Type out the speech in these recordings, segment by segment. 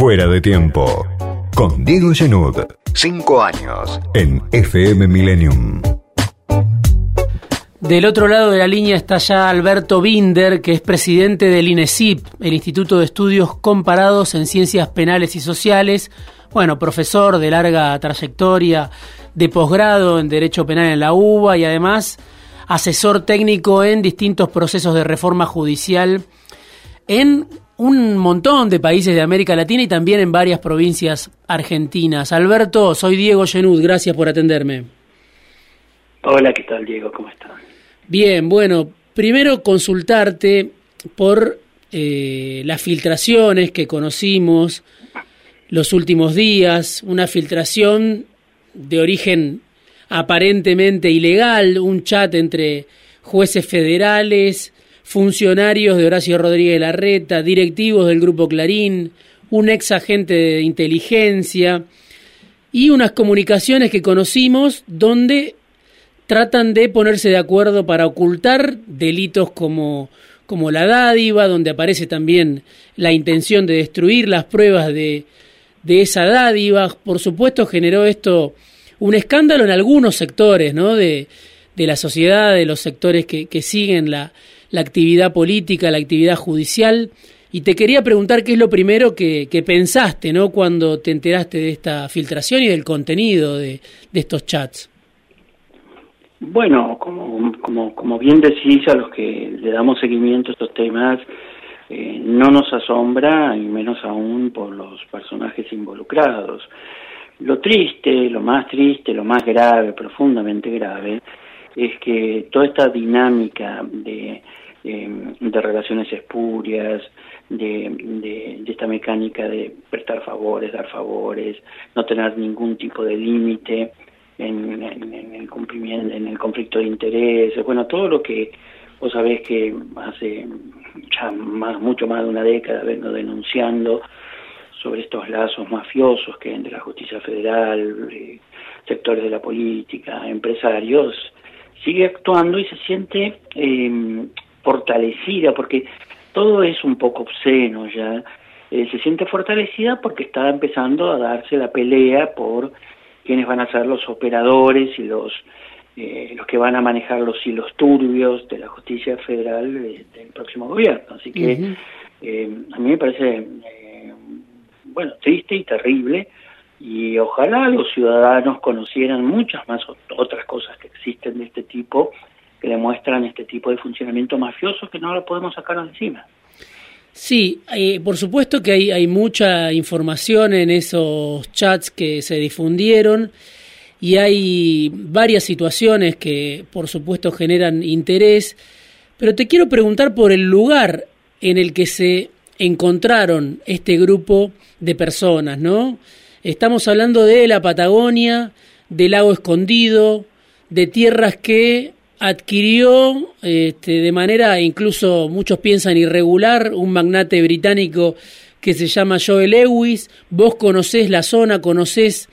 Fuera de tiempo. Con Diego Genud. Cinco años. En FM Millennium. Del otro lado de la línea está ya Alberto Binder, que es presidente del INESIP, el Instituto de Estudios Comparados en Ciencias Penales y Sociales. Bueno, profesor de larga trayectoria de posgrado en Derecho Penal en la UBA y además asesor técnico en distintos procesos de reforma judicial en un montón de países de América Latina y también en varias provincias argentinas. Alberto, soy Diego Genud, gracias por atenderme. Hola, ¿qué tal Diego? ¿Cómo estás? Bien, bueno, primero consultarte por eh, las filtraciones que conocimos los últimos días, una filtración de origen aparentemente ilegal, un chat entre jueces federales, funcionarios de Horacio Rodríguez Larreta, directivos del Grupo Clarín, un ex agente de inteligencia y unas comunicaciones que conocimos donde tratan de ponerse de acuerdo para ocultar delitos como, como la dádiva, donde aparece también la intención de destruir las pruebas de, de esa dádiva. Por supuesto generó esto un escándalo en algunos sectores ¿no? de, de la sociedad, de los sectores que, que siguen la, la, actividad política, la actividad judicial. Y te quería preguntar qué es lo primero que, que, pensaste ¿no? cuando te enteraste de esta filtración y del contenido de, de estos chats. Bueno, como, como, como bien decís, a los que le damos seguimiento a estos temas, eh, no nos asombra, y menos aún por los personajes involucrados. Lo triste, lo más triste, lo más grave, profundamente grave, es que toda esta dinámica de, de, de relaciones espurias, de, esta mecánica de prestar favores, dar favores, no tener ningún tipo de límite en, el cumplimiento, en el conflicto de intereses, bueno, todo lo que vos sabés que hace ya más, mucho más de una década vengo denunciando sobre estos lazos mafiosos que entre la justicia federal, eh, sectores de la política, empresarios, sigue actuando y se siente eh, fortalecida porque todo es un poco obsceno ya. Eh, se siente fortalecida porque está empezando a darse la pelea por quiénes van a ser los operadores y los eh, los que van a manejar los hilos turbios de la justicia federal de, del próximo gobierno. Así que uh -huh. eh, a mí me parece, eh, bueno, triste y terrible y ojalá los ciudadanos conocieran muchas más otras cosas que existen de este tipo, que demuestran este tipo de funcionamiento mafioso que no lo podemos sacar encima. Sí, eh, por supuesto que hay, hay mucha información en esos chats que se difundieron y hay varias situaciones que por supuesto generan interés, pero te quiero preguntar por el lugar en el que se encontraron este grupo de personas, ¿no? Estamos hablando de la Patagonia, del lago escondido, de tierras que adquirió este, de manera, incluso muchos piensan irregular, un magnate británico que se llama Joel Lewis. Vos conocés la zona, conocés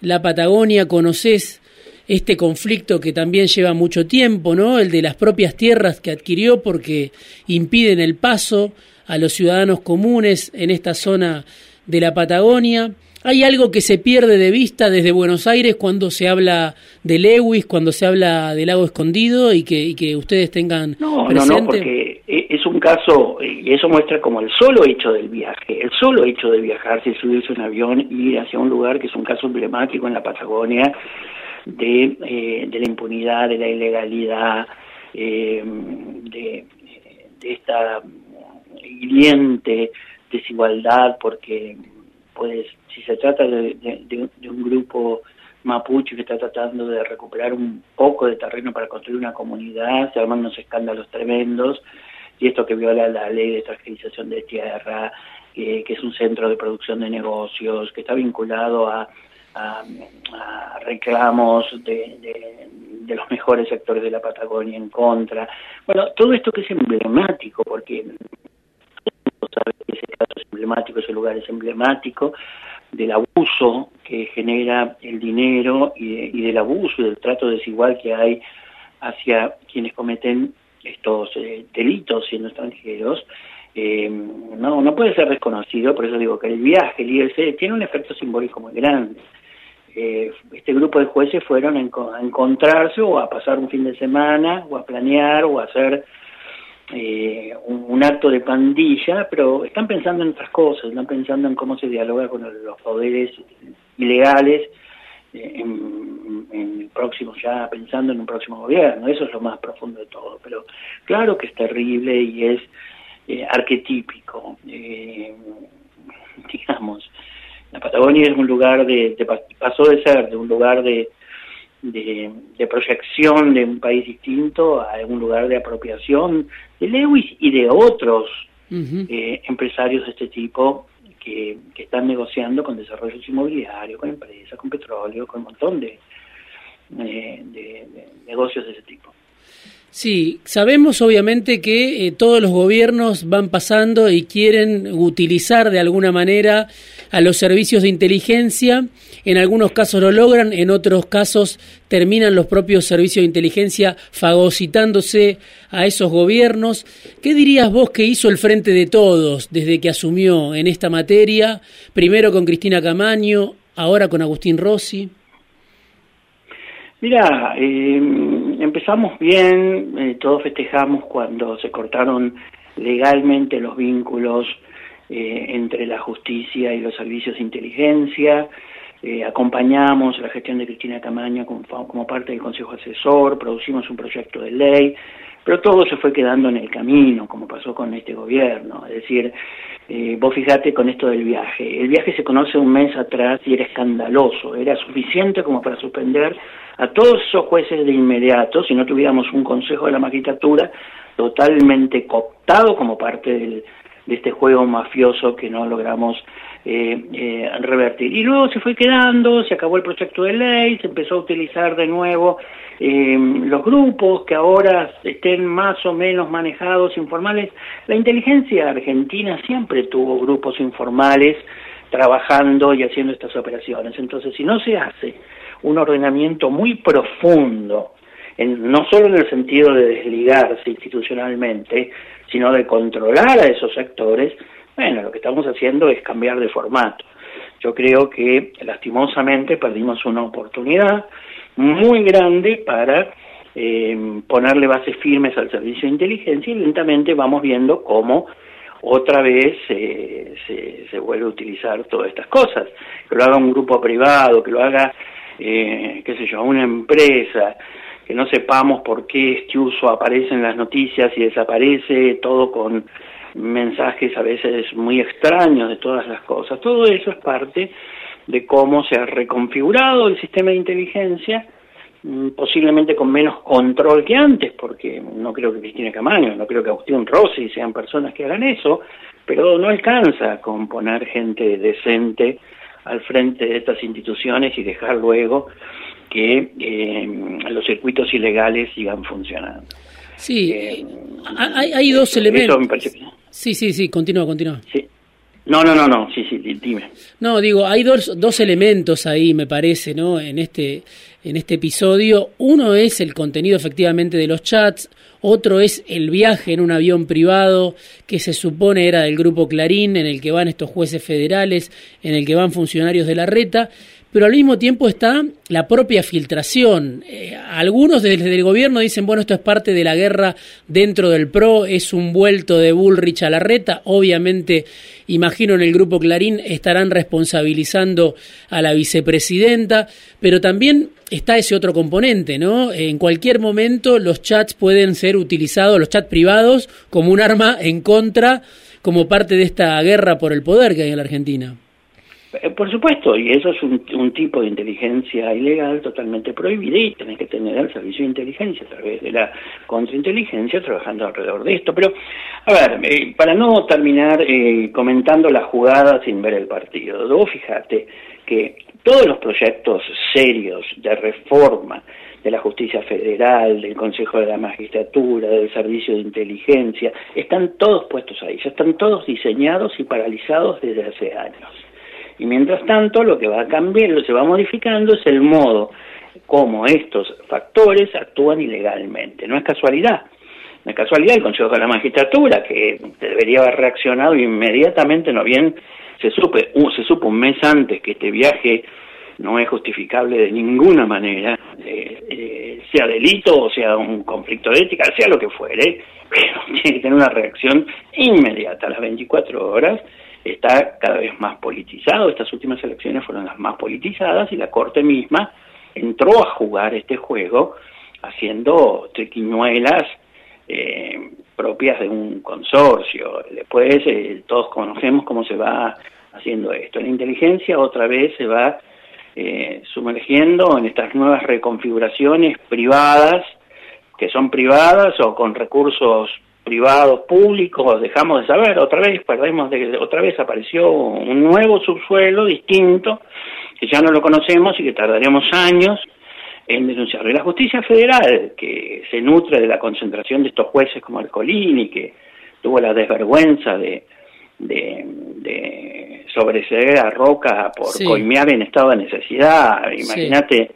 la Patagonia, conoces este conflicto que también lleva mucho tiempo, ¿no? El de las propias tierras que adquirió porque impiden el paso a los ciudadanos comunes en esta zona de la Patagonia. Hay algo que se pierde de vista desde Buenos Aires cuando se habla de Lewis, cuando se habla del lago escondido y que, y que ustedes tengan no, presente. No, no, porque es un caso, y eso muestra como el solo hecho del viaje, el solo hecho de viajar, si subirse un avión y ir hacia un lugar que es un caso emblemático en la Patagonia de, eh, de la impunidad, de la ilegalidad, eh, de, de esta hiriente desigualdad, porque pues si se trata de, un grupo mapuche que está tratando de recuperar un poco de terreno para construir una comunidad, se arman unos escándalos tremendos, y esto que viola la ley de transgenización de tierra, que es un centro de producción de negocios, que está vinculado a, reclamos de, de, los mejores sectores de la Patagonia en contra. Bueno, todo esto que es emblemático, porque que ese caso es emblemático, ese lugar es emblemático, del abuso que genera el dinero y, y del abuso y del trato desigual que hay hacia quienes cometen estos eh, delitos siendo extranjeros, eh, no, no puede ser desconocido, por eso digo que el viaje, el ILC, tiene un efecto simbólico muy grande. Eh, este grupo de jueces fueron a, encontrarse o a pasar un fin de semana o a planear o a hacer eh, un, acto de pandilla, pero están pensando en otras cosas, están pensando en cómo se dialoga con los poderes ilegales en, en, el próximo, ya pensando en un próximo gobierno, eso es lo más profundo de todo, pero claro que es terrible y es eh, arquetípico, eh, digamos, la Patagonia es un lugar de, pasó de ser de un lugar de, de, proyección de un país distinto a un lugar de apropiación de Lewis y de otros eh, empresarios de este tipo que, están negociando con desarrollos inmobiliarios, con empresas, con petróleo, con un montón de, de negocios de ese tipo. Sí, sabemos obviamente que eh, todos los gobiernos van pasando y quieren utilizar de alguna manera a los servicios de inteligencia. En algunos casos lo logran, en otros casos terminan los propios servicios de inteligencia fagocitándose a esos gobiernos. ¿Qué dirías vos que hizo el Frente de Todos desde que asumió en esta materia? Primero con Cristina Camaño, ahora con Agustín Rossi. Mira, eh, empezamos bien, eh, todos festejamos cuando se cortaron legalmente los vínculos eh, entre la justicia y los servicios de inteligencia, eh, acompañamos la gestión de Cristina Camaño como, parte del Consejo Asesor, producimos un proyecto de ley, pero todo se fue quedando en el camino, como pasó con este gobierno. Es decir, eh, vos fijate con esto del viaje. El viaje se conoce un mes atrás y era escandaloso, era suficiente como para suspender a todos esos jueces de inmediato si no tuviéramos un consejo de la magistratura totalmente cooptado como parte del, de este juego mafioso que no logramos eh, eh, revertir. Y luego se fue quedando, se acabó el proyecto de ley, se empezó a utilizar de nuevo eh, los grupos que ahora estén más o menos manejados informales. La inteligencia argentina siempre tuvo grupos informales trabajando y haciendo estas operaciones. Entonces, si no se hace un ordenamiento muy profundo, no solo en el sentido de desligarse institucionalmente, sino de controlar a esos sectores, bueno, lo que estamos haciendo es cambiar de formato. Yo creo que lastimosamente perdimos una oportunidad muy grande para eh, ponerle bases firmes al servicio de inteligencia y lentamente vamos viendo cómo otra vez se, se, vuelve a utilizar todas estas cosas. Que lo haga un grupo privado, que lo haga, eh, qué sé yo, una empresa, que no sepamos por qué este uso aparece en las noticias y desaparece, todo con mensajes a veces muy extraños de todas las cosas. Todo eso es parte de cómo se ha reconfigurado el sistema de inteligencia, mm, posiblemente con menos control que antes, porque no creo que Cristina Camaño, no creo que Agustín Rossi sean personas que hagan eso, pero no alcanza con poner gente decente al frente de estas instituciones y dejar luego que eh, los circuitos ilegales sigan funcionando. Sí, eh, hay, dos elementos. Sí, sí, sí, continúa, continúa. Sí. No, no, no, no, sí, sí, dime. No, digo, hay dos, dos elementos ahí, me parece, ¿no? En este, en este episodio. Uno es el contenido efectivamente de los chats, otro es el viaje en un avión privado que se supone era del grupo Clarín, en el que van estos jueces federales, en el que van funcionarios de la reta, pero al mismo tiempo está la propia filtración. Eh, algunos desde el gobierno dicen, bueno, esto es parte de la guerra dentro del PRO, es un vuelto de Bullrich a la reta. Obviamente, imagino en el grupo Clarín estarán responsabilizando a la vicepresidenta, pero también está ese otro componente, ¿no? En cualquier momento los chats pueden ser utilizados, los chats privados, como un arma en contra, como parte de esta guerra por el poder que hay en la Argentina. Eh, por supuesto, y eso es un, tipo de inteligencia ilegal totalmente prohibida y tenés que tener el servicio de inteligencia a través de la contrainteligencia trabajando alrededor de esto. Pero, a ver, eh, para no terminar eh, comentando la jugada sin ver el partido, luego fíjate que todos los proyectos serios de reforma de la justicia federal, del Consejo de la Magistratura, del Servicio de Inteligencia, están todos puestos ahí, ya están todos diseñados y paralizados desde hace años. Y mientras tanto, lo que va cambiando, se va modificando es el modo como estos factores actúan ilegalmente. No es casualidad de casualidad el Consejo de la Magistratura, que debería haber reaccionado inmediatamente, no bien se, supe, se supo un mes antes que este viaje no es justificable de ninguna manera, eh, eh, sea delito o sea un conflicto de ética, sea lo que fuere, pero tiene que tener una reacción inmediata a las 24 horas. Está cada vez más politizado, estas últimas elecciones fueron las más politizadas y la Corte misma entró a jugar este juego haciendo triquiñuelas eh, propias de un consorcio. Después todos conocemos cómo se va haciendo esto. La inteligencia otra vez se va eh, sumergiendo en estas nuevas reconfiguraciones privadas, que son privadas o con recursos privados públicos, dejamos de saber, otra vez perdemos, de, otra vez apareció un nuevo subsuelo distinto, que ya no lo conocemos y que tardaremos años en denunciarlo. Y la justicia federal, que se nutre de la concentración de estos jueces como Alcolini, que tuvo la desvergüenza de, de, de sobreseer a Roca por coimear en estado de necesidad. Imagínate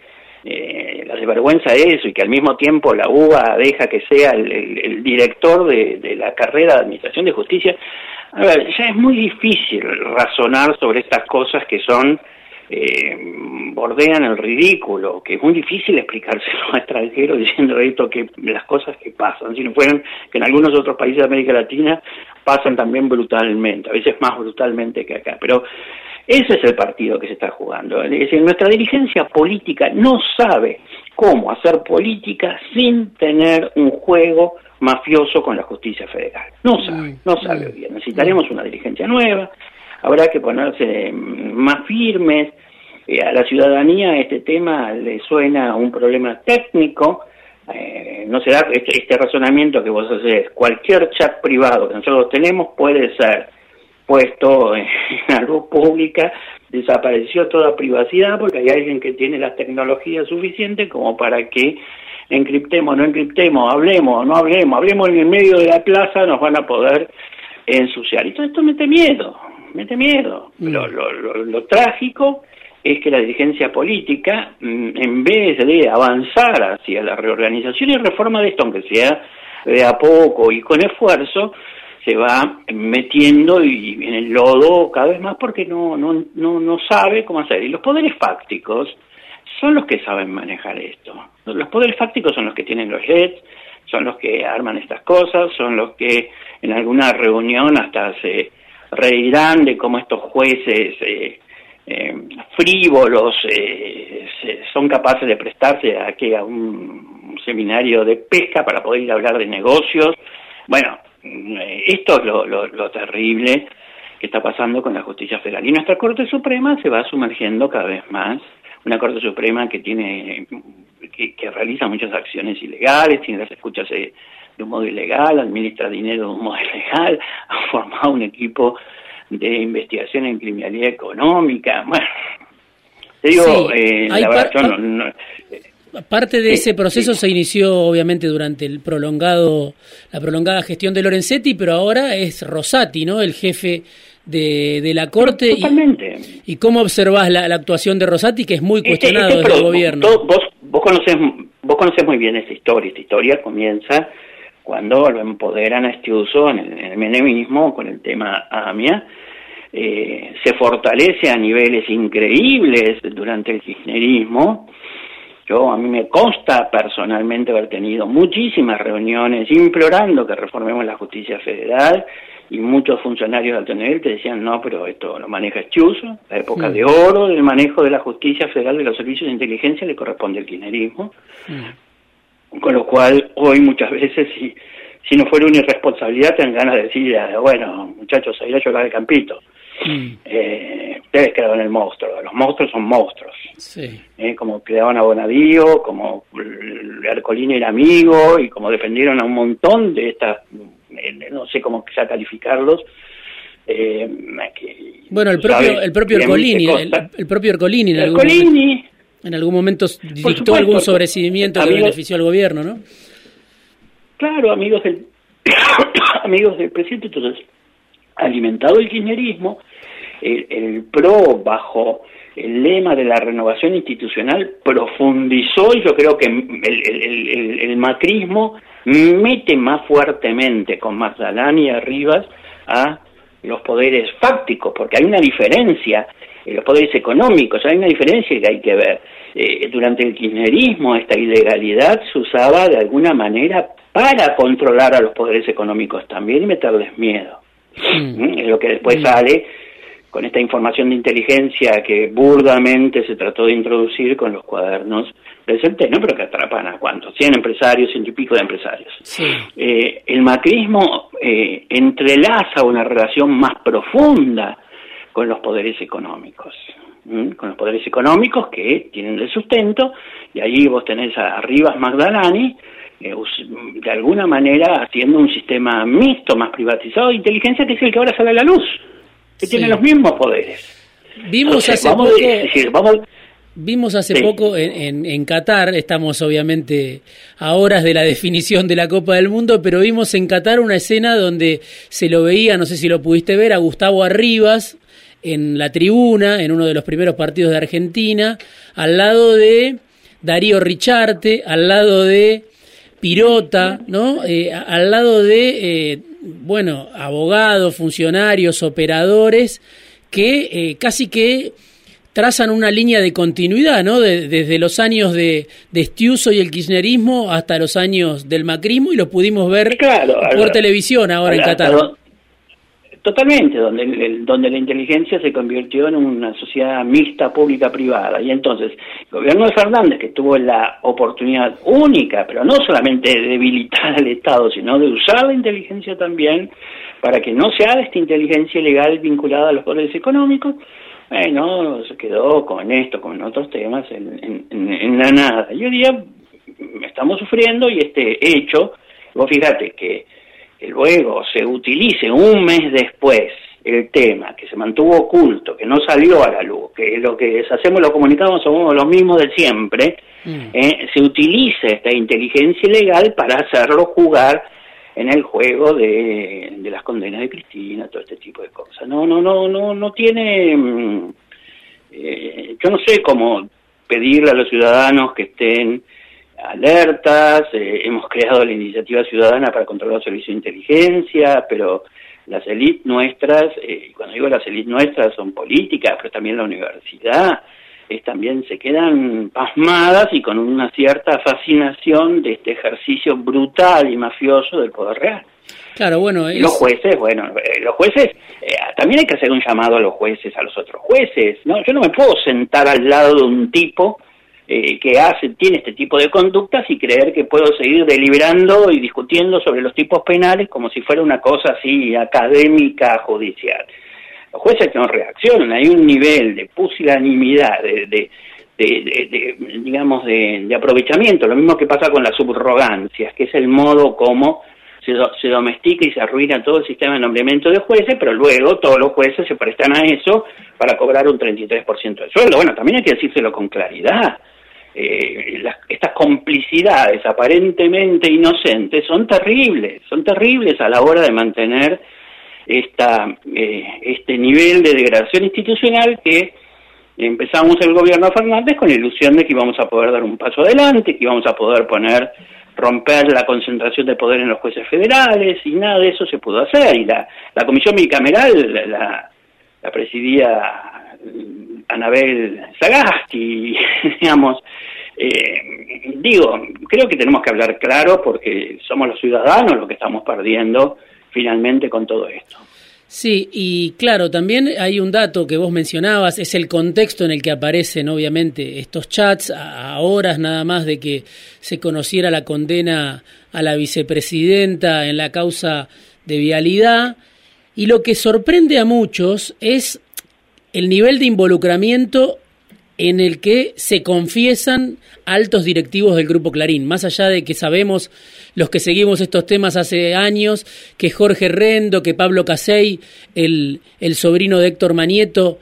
eh, la desvergüenza de eso y que al mismo tiempo la UBA deja que sea el, director de, la carrera de Administración de Justicia. A ver, ya es muy difícil razonar sobre estas cosas que son eh, bordean el ridículo, que es muy difícil explicárselo a extranjeros diciendo esto, que las cosas que pasan, si no fueran que en algunos otros países de América Latina pasan también brutalmente, a veces más brutalmente que acá, pero ese es el partido que se está jugando. Es decir, nuestra dirigencia política no sabe cómo hacer política sin tener un juego mafioso con la justicia federal. No sabe, no sabe bien. Necesitaremos una dirigencia nueva, habrá que ponerse más firmes. Eh, a la ciudadanía este tema le suena un problema técnico. Eh, no será este, este razonamiento que vos haces. Cualquier chat privado que nosotros tenemos puede ser puesto en la luz pública, desapareció toda privacidad porque hay alguien que tiene las tecnologías suficientes como para que encriptemos, no encriptemos, hablemos, no hablemos, hablemos en el medio de la plaza, nos van a poder ensuciar. Y todo esto mete miedo, mete miedo. Mm. Lo, lo, trágico es que la dirigencia política, mm, en vez de avanzar hacia la reorganización y reforma de esto, aunque sea de a poco y con esfuerzo, se va metiendo y en el lodo cada vez más porque no, no, no, no sabe cómo hacer. Y los poderes fácticos son los que saben manejar esto. Los poderes fácticos son los que tienen los LEDs, son los que arman estas cosas, son los que en alguna reunión hasta se reirán de cómo estos jueces eh, eh, frívolos eh, son capaces de prestarse a, a un, seminario de pesca para poder ir a hablar de negocios. Bueno, esto es lo, lo, terrible que está pasando con la justicia federal. Y nuestra Corte Suprema se va sumergiendo cada vez más, una Corte Suprema que tiene que, que realiza muchas acciones ilegales, tiene las escuchas de de un modo ilegal, administra dinero de un modo ilegal, ha formado un equipo de investigación en criminalidad económica. Bueno, te digo, eh, la verdad, yo no, eh, Parte de ese proceso se inició obviamente durante el prolongado, la prolongada gestión de Lorenzetti, pero ahora es Rosati, ¿no? El jefe de, de la corte. Totalmente. Y, cómo observás la, actuación de Rosati, que es muy este, cuestionado este, desde el gobierno? Vos, vos, conocés, vos conocés muy bien esta historia. Esta historia comienza cuando lo empoderan a este uso en el, menemismo con el tema AMIA, eh, se fortalece a niveles increíbles durante el kirchnerismo. Yo a mí me consta personalmente haber tenido muchísimas reuniones implorando que reformemos la justicia federal y muchos funcionarios de alto nivel te decían no, pero esto lo maneja Chiuso, la época de oro del manejo de la justicia federal de los servicios de inteligencia le corresponde al kirchnerismo. Con lo cual, hoy muchas veces, si, si no fuera una irresponsabilidad, tengan ganas de decir, bueno, muchachos, a ir a llorar el campito. Mm. Eh, ustedes crearon el monstruo, los monstruos son monstruos. Sí. Eh, como creaban a Bonadío, como Ercolini era amigo, y como defendieron a un montón de estas, eh, no sé cómo ya calificarlos, eh, bueno, el propio, el propio Ercolini, el, propio Ercolini, en Ercolini, en algún momento dictó algún que benefició al gobierno, ¿no? Claro, amigos del, amigos del presidente, entonces, alimentado el kirchnerismo, el, PRO bajo el lema de la renovación institucional profundizó y yo creo que el, macrismo mete más fuertemente con Magdalani y Arribas a los poderes fácticos, porque hay una diferencia en los poderes económicos, hay una diferencia que hay que ver. Eh, durante el kirchnerismo esta ilegalidad se usaba de alguna manera para controlar a los poderes económicos también y meterles miedo. Mm. ¿Mm? Es lo que después mm. sale con esta información de inteligencia que burdamente se trató de introducir con los cuadernos del Centeno, pero que atrapan a cuántos, 100 empresarios, ciento y pico de empresarios. Eh, el macrismo eh, entrelaza una relación más profunda con los poderes económicos, con los poderes económicos que tienen el sustento, y ahí vos tenés a Rivas Magdalani, eh, de alguna manera haciendo un sistema mixto, más privatizado de inteligencia, que es el que ahora sale a la luz que tiene los mismos poderes. Vimos hace poco, vimos hace poco en, en, Qatar, estamos obviamente a horas de la definición de la Copa del Mundo, pero vimos en Qatar una escena donde se lo veía, no sé si lo pudiste ver, a Gustavo Arribas en la tribuna, en uno de los primeros partidos de Argentina, al lado de Darío Richarte, al lado de Pirota, ¿no? Eh, al lado de, eh, bueno, abogados, funcionarios, operadores, que eh, casi que trazan una línea de continuidad, ¿no? desde los años de, de Estiuso y el kirchnerismo hasta los años del macrismo y lo pudimos ver por televisión ahora en Qatar. Totalmente, donde, donde la inteligencia se convirtió en una sociedad mixta pública-privada. Y entonces, el gobierno de Fernández, que tuvo la oportunidad única, pero no solamente de debilitar al Estado, sino de usar la inteligencia también para que no se haga esta inteligencia ilegal vinculada a los poderes económicos, bueno, se quedó con esto, con otros temas, en, en la nada. Y hoy día estamos sufriendo y este hecho, vos fíjate que luego se utilice un mes después el tema, que se mantuvo oculto, que no salió a la luz, que lo que hacemos los comunicados somos los mismos de siempre, mm. eh, se utilice esta inteligencia ilegal para hacerlo jugar en el juego de, las condenas de Cristina, todo este tipo de cosas. No, no, no, no, no tiene, mm, eh, yo no sé cómo pedirle a los ciudadanos que estén alertas, eh, hemos creado la iniciativa ciudadana para controlar los servicios de inteligencia, pero las élites nuestras, eh, cuando digo las élites nuestras son políticas, pero también la universidad, es, también se quedan pasmadas y con una cierta fascinación de este ejercicio brutal y mafioso del poder real. Claro, bueno, los jueces, bueno, eh, los jueces, también hay que hacer un llamado a los jueces, a los otros jueces, ¿no? Yo no me puedo sentar al lado de un tipo eh, que hace, tiene este tipo de conductas y creer que puedo seguir deliberando y discutiendo sobre los tipos penales como si fuera una cosa así académica judicial. Los jueces no reaccionan, hay un nivel de pusilanimidad, de, de, de, digamos, de, aprovechamiento, lo mismo que pasa con las subrogancias, que es el modo como se, se, domestica y se arruina todo el sistema de nombramiento de jueces, pero luego todos los jueces se prestan a eso para cobrar un 33% del sueldo. Bueno, también hay que decírselo con claridad eh, estas complicidades aparentemente inocentes son terribles, son terribles a la hora de mantener esta, eh, este nivel de degradación institucional que empezamos el gobierno Fernández con la ilusión de que íbamos a poder dar un paso adelante, que íbamos a poder poner, romper la concentración de poder en los jueces federales y nada de eso se pudo hacer. Y la, la comisión bicameral la, la presidía Anabel Sagasti, digamos, eh, digo, creo que tenemos que hablar claro porque somos los ciudadanos los que estamos perdiendo finalmente con todo esto. Sí, y claro, también hay un dato que vos mencionabas, es el contexto en el que aparecen obviamente estos chats a, horas nada más de que se conociera la condena a la vicepresidenta en la causa de vialidad. Y lo que sorprende a muchos es el nivel de involucramiento en el que se confiesan altos directivos del Grupo Clarín, más allá de que sabemos los que seguimos estos temas hace años, que Jorge Rendo, que Pablo Casey, el, el sobrino de Héctor Manieto,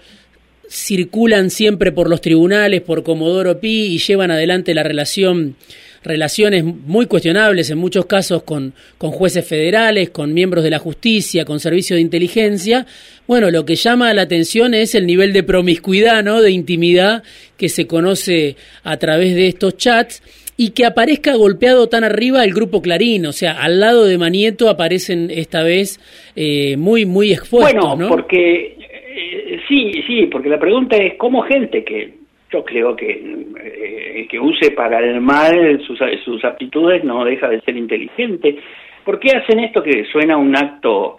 circulan siempre por los tribunales, por Comodoro Pi y llevan adelante la relación relaciones muy cuestionables en muchos casos con, con jueces federales, con miembros de la justicia, con servicios de inteligencia, bueno, lo que llama la atención es el nivel de promiscuidad, ¿no? de intimidad que se conoce a través de estos chats y que aparezca golpeado tan arriba el grupo Clarín, o sea, al lado de Manieto aparecen esta vez eh, muy, muy expuestos, bueno, porque eh, sí, sí, porque la pregunta es cómo gente que yo creo que eh, que use para el mal sus, sus aptitudes no deja de ser inteligente. ¿Por qué hacen esto que suena un acto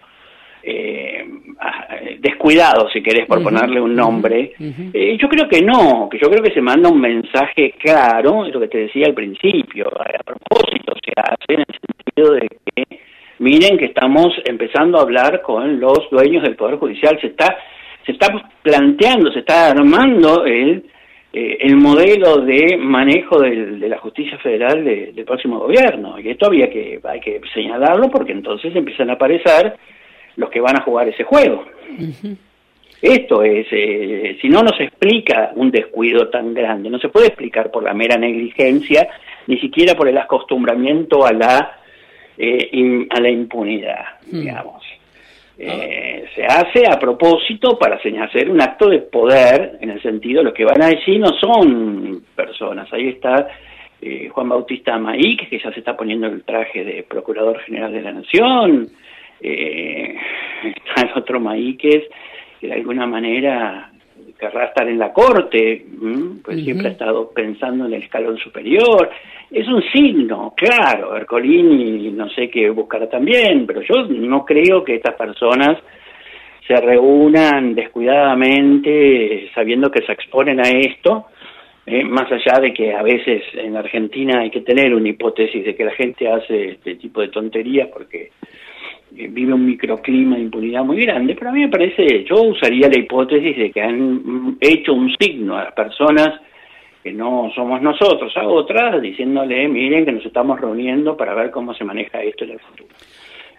eh, descuidado, si querés, por ponerle un nombre. Eh, yo creo que no, que yo creo que se manda un mensaje claro, es lo que te decía al principio, a propósito se hace en el sentido de que miren que estamos empezando a hablar con los dueños del Poder Judicial, se está, se está planteando, se está armando el, eh, el modelo de manejo del, de la justicia federal del próximo gobierno, y esto había que, hay que señalarlo porque entonces empiezan a aparecer los que van a jugar ese juego. Esto es, eh, si no nos explica un descuido tan grande, no se puede explicar por la mera negligencia, ni siquiera por el acostumbramiento a la, eh, a la impunidad, digamos. Eh, se hace a propósito para hacer un acto de poder, en el sentido, lo que van a decir no son personas. Ahí está Juan Bautista Maík, que ya se está poniendo el traje de Procurador General de la Nación, eh, está el otro Maíquez, que de alguna manera querrá estar en la corte, pues siempre ha estado pensando en el escalón superior. Es un signo, claro, Ercolini no sé qué buscará también, pero yo no creo que estas personas se reúnan descuidadamente sabiendo que se exponen a esto, eh, más allá de que a veces en Argentina hay que tener una hipótesis de que la gente hace este tipo de tonterías porque vive un microclima de impunidad muy grande, pero a mí me parece, yo usaría la hipótesis de que han hecho un signo a las personas que no somos nosotros, a otras, diciéndole, miren que nos estamos reuniendo para ver cómo se maneja esto en el futuro.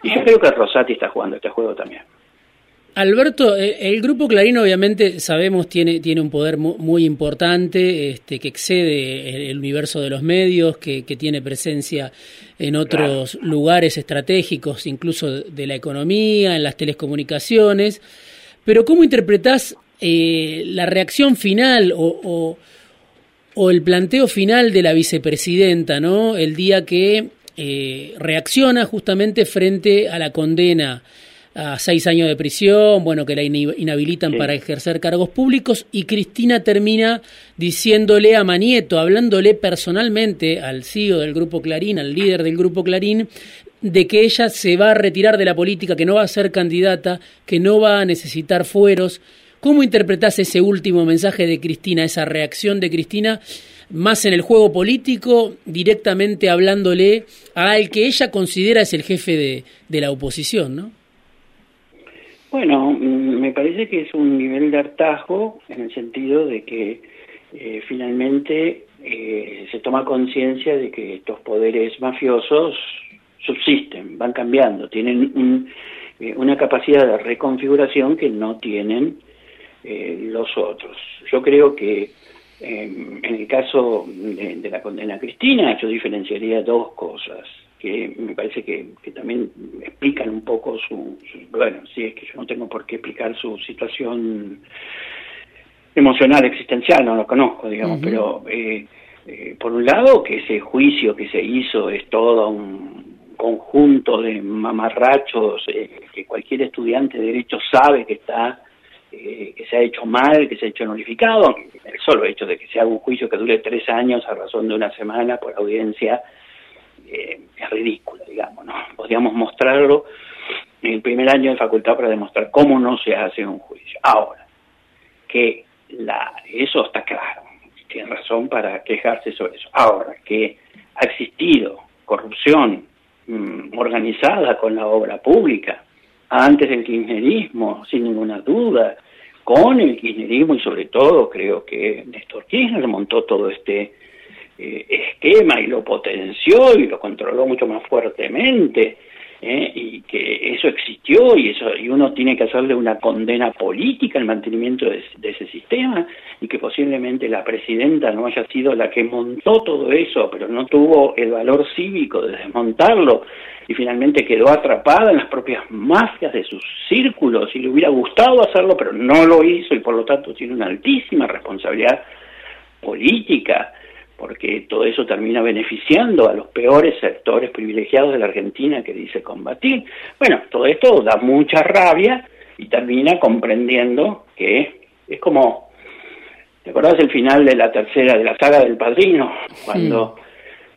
Y yo creo que Rosati está jugando este juego también. Alberto, eh, el grupo Clarín obviamente sabemos tiene, tiene un poder muy, importante, este, que excede el, universo de los medios, que, tiene presencia en otros lugares estratégicos, incluso de la economía, en las telecomunicaciones. Pero ¿cómo interpretás eh, la reacción final o, o, el planteo final de la vicepresidenta, ¿no? El día que eh, reacciona justamente frente a la condena a seis años de prisión, bueno, que la inhabilitan para ejercer cargos públicos, y Cristina termina diciéndole a Manieto, hablándole personalmente al CEO del Grupo Clarín, al líder del Grupo Clarín, de que ella se va a retirar de la política, que no va a ser candidata, que no va a necesitar fueros. ¿Cómo interpretás ese último mensaje de Cristina, esa reacción de Cristina, más en el juego político, directamente hablándole al que ella considera es el jefe de, de la oposición, ¿no? Bueno, mm, me parece que es un nivel de hartazgo en el sentido de que eh, finalmente eh, se toma conciencia de que estos poderes mafiosos subsisten, van cambiando, tienen eh, una capacidad de reconfiguración que no tienen los otros. Yo creo que en el caso de, la condena Cristina, yo diferenciaría dos cosas que me parece que, también explican un poco su, bueno, sí es que yo no tengo por qué explicar su situación emocional, existencial, no lo conozco, digamos, pero eh, eh, por un lado que ese juicio que se hizo es todo un conjunto de mamarrachos eh, que cualquier estudiante de derecho sabe que está que se ha hecho mal, que se ha hecho nullificado, el solo hecho de que se haga un juicio que dure tres años a razón de una semana por audiencia eh, ridícula, digamos, ¿no? Podríamos mostrarlo en el primer año de facultad para demostrar cómo no se hace un juicio. Ahora, que la, eso está claro, tiene razón para quejarse sobre eso. Ahora, que ha existido corrupción mm, organizada con la obra pública, antes del kirchnerismo, sin ninguna duda, con el kirchnerismo y sobre todo creo que Néstor Kirchner montó todo este eh, esquema y lo potenció y lo controló mucho más fuertemente. ¿eh? y que eso existió y eso y uno tiene que hacerle una condena política al mantenimiento de, ese sistema y que posiblemente la presidenta no haya sido la que montó todo eso pero no tuvo el valor cívico de desmontarlo y finalmente quedó atrapada en las propias mafias de sus círculos y le hubiera gustado hacerlo pero no lo hizo y por lo tanto tiene una altísima responsabilidad política porque todo eso termina beneficiando a los peores sectores privilegiados de la Argentina que dice combatir. Bueno, todo esto da mucha rabia y termina comprendiendo que es como, ¿te acordás el final de la tercera, de la saga del padrino? Cuando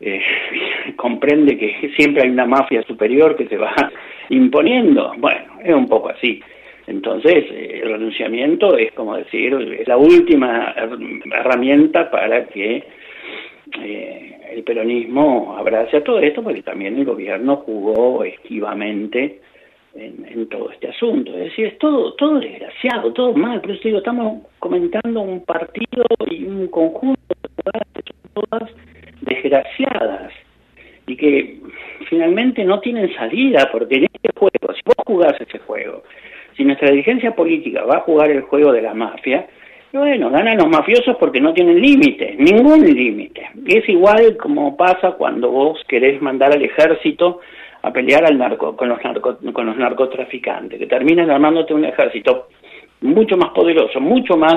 eh, comprende que siempre hay una mafia superior que se va imponiendo. Bueno, es un poco así. Entonces, eh, el renunciamiento es como decir, es la última herramienta para que eh, el peronismo abraza todo esto porque también el gobierno jugó esquivamente en, todo este asunto. Es decir, es todo, todo desgraciado, todo mal. Pero digo, estamos comentando un partido y un conjunto de jugadas que son todas desgraciadas y que finalmente no tienen salida porque en este juego, si vos jugás ese juego, si nuestra dirigencia política va a jugar el juego de la mafia, bueno, ganan los mafiosos porque no tienen límite, ningún límite. Es igual como pasa cuando vos querés mandar al ejército a pelear al narco, con, los narco, con los narcotraficantes, que terminan armándote un ejército mucho más poderoso, mucho más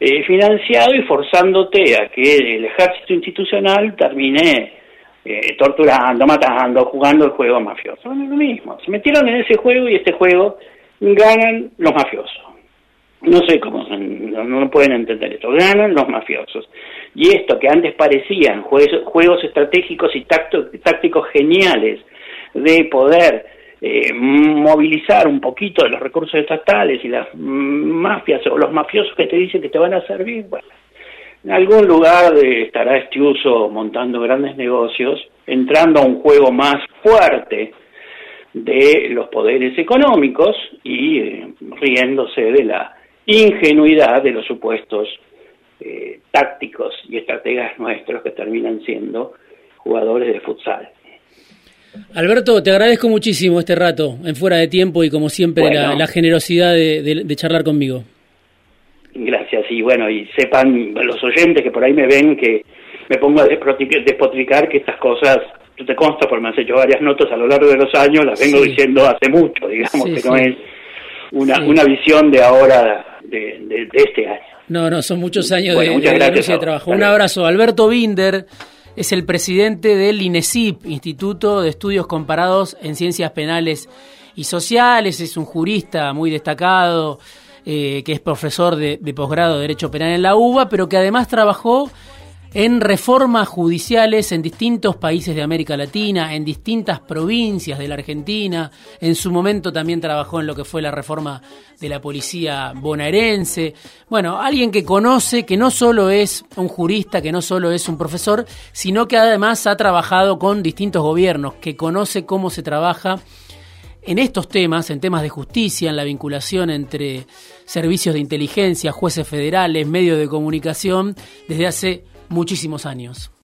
eh, financiado y forzándote a que el ejército institucional termine eh, torturando, matando, jugando el juego mafioso. Lo mismo. Se metieron en ese juego y este juego ganan los mafiosos no sé cómo, no, no, pueden entender esto, ganan los mafiosos. Y esto que antes parecían juegos, estratégicos y tácticos geniales de poder eh, movilizar un poquito de los recursos estatales y las mafias o los mafiosos que te dicen que te van a servir, bueno, en algún lugar estará este uso montando grandes negocios, entrando a un juego más fuerte de los poderes económicos y eh, riéndose de la ingenuidad de los supuestos eh, tácticos y estrategas nuestros que terminan siendo jugadores de futsal. Alberto, te agradezco muchísimo este rato en fuera de tiempo y como siempre la, generosidad de, charlar conmigo. Gracias y bueno, y sepan los oyentes que por ahí me ven que me pongo a despotricar que estas cosas, tú te consta porque me has hecho varias notas a lo largo de los años, las vengo diciendo hace mucho, digamos, que no es una, una visión de ahora de, este año. No, no, son muchos años de, de, trabajo. Un abrazo. Alberto Binder es el presidente del INESIP, Instituto de Estudios Comparados en Ciencias Penales y Sociales. Es un jurista muy destacado. Eh, que es profesor de, de posgrado de Derecho Penal en la UBA, pero que además trabajó en reformas judiciales en distintos países de América Latina, en distintas provincias de la Argentina. En su momento también trabajó en lo que fue la reforma de la policía bonaerense. Bueno, alguien que conoce, que no solo es un jurista, que no solo es un profesor, sino que además ha trabajado con distintos gobiernos, que conoce cómo se trabaja en estos temas, en temas de justicia, en la vinculación entre servicios de inteligencia, jueces federales, medios de comunicación, desde hace muchísimos años.